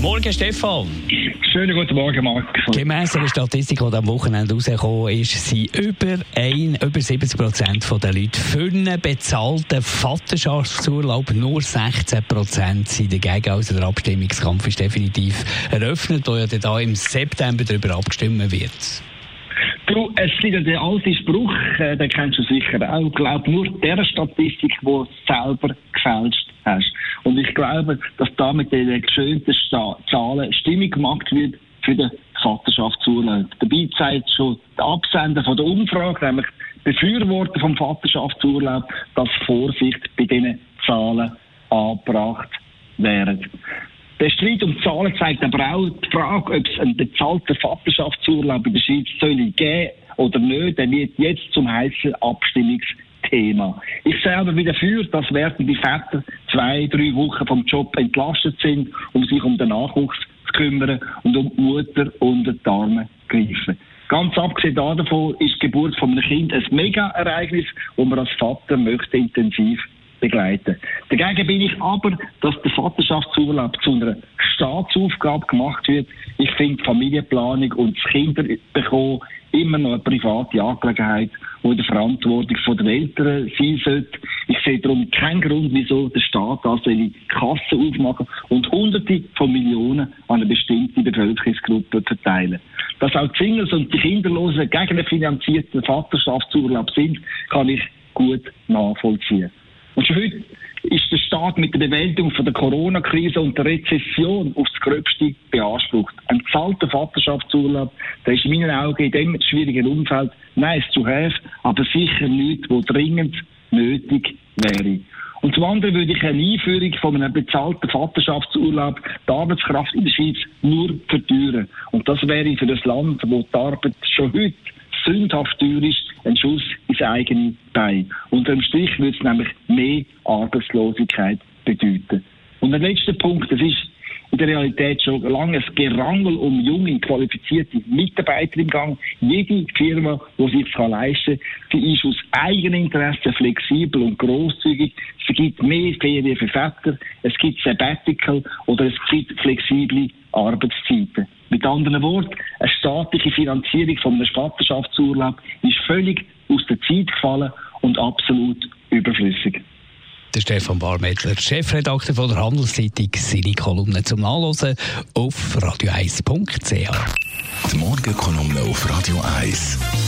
Morgen, Stefan. Schönen guten Morgen, Marc. Gemäss einer Statistik, die am Wochenende rausgekommen ist, sind über, ein, über 70 Prozent der Leute für einen bezahlten Vaterschaftsurlaub. Nur 16 Prozent sind dagegen. Also der Abstimmungskampf ist definitiv eröffnet, wo ja dann im September darüber abgestimmt wird. Du, es gibt ja der alte Spruch, äh, den kennst du sicher auch. Glaub nur der Statistik, die du selber gefälscht hast. Und ich glaube, dass da mit den geschönten Zahlen Stimmung gemacht wird für den Vaterschaftsurlaub. Dabei zeigt schon der Absender von der Umfrage, nämlich Befürworter vom Vaterschaftsurlaub, dass Vorsicht bei diesen Zahlen angebracht werden. Der Streit um Zahlen zeigt aber auch die Frage, ob es einen bezahlten Vaterschaftsurlaub in der Schweiz soll geben oder nicht. Der wird jetzt zum heißen Abstimmungsthema. Ich selber bin dafür, dass während die Väter zwei, drei Wochen vom Job entlastet sind, um sich um den Nachwuchs zu kümmern und um die Mutter unter die Arme greifen. Ganz abgesehen davon ist die Geburt von einem Kind ein Mega-Ereignis, und man als Vater möchte intensiv begleiten. Dagegen bin ich aber, dass der Vaterschaftsurlaub zu einer Staatsaufgabe gemacht wird. Ich finde Familienplanung und das Kinderbekommen immer noch eine private Angelegenheit, die in der Verantwortung der Eltern sein sollte. Ich sehe darum keinen Grund, wieso der Staat da die Kasse aufmachen und Hunderte von Millionen an eine bestimmte Bevölkerungsgruppe verteilen. Dass auch die Singles und die Kinderlosen gegen einen finanzierten Vaterschaftsurlaub sind, kann ich gut nachvollziehen. Und schon heute ist der Staat mit der Bewältigung von der Corona-Krise und der Rezession aufs Gröbste beansprucht. Ein bezahlter Vaterschaftsurlaub, der ist in meinen Augen in diesem schwierigen Umfeld nice zu have, aber sicher nichts, wo dringend nötig wäre. Und zum anderen würde ich eine Einführung von einem bezahlten Vaterschaftsurlaub die Arbeitskraft in der Schweiz nur verteuern. Und das wäre für das Land, wo die Arbeit schon heute sündhaft teuer ist, ein Schuss ins eigene Bein. Unter dem Strich würde es nämlich mehr Arbeitslosigkeit bedeuten. Und der letzte Punkt, das ist in der Realität schon lange ein Gerangel um junge, qualifizierte Mitarbeiter im Gang. Jede Firma, die sich das leisten kann, die ist aus eigenem Interesse flexibel und grosszügig. Es gibt mehr Ferien für Väter, es gibt Sabbatical oder es gibt flexible Arbeitszeiten. Mit anderen Worten, eine staatliche Finanzierung von einem Vaterschaftsurlaub ist völlig aus der Zeit gefallen und absolut überflüssig. Der Stefan Barmettler, Chefredakteur von der Handelszeitung, seine Kolumne zum Nachlesen auf radio1.ch. Die Morgenkolumne auf Radio 1.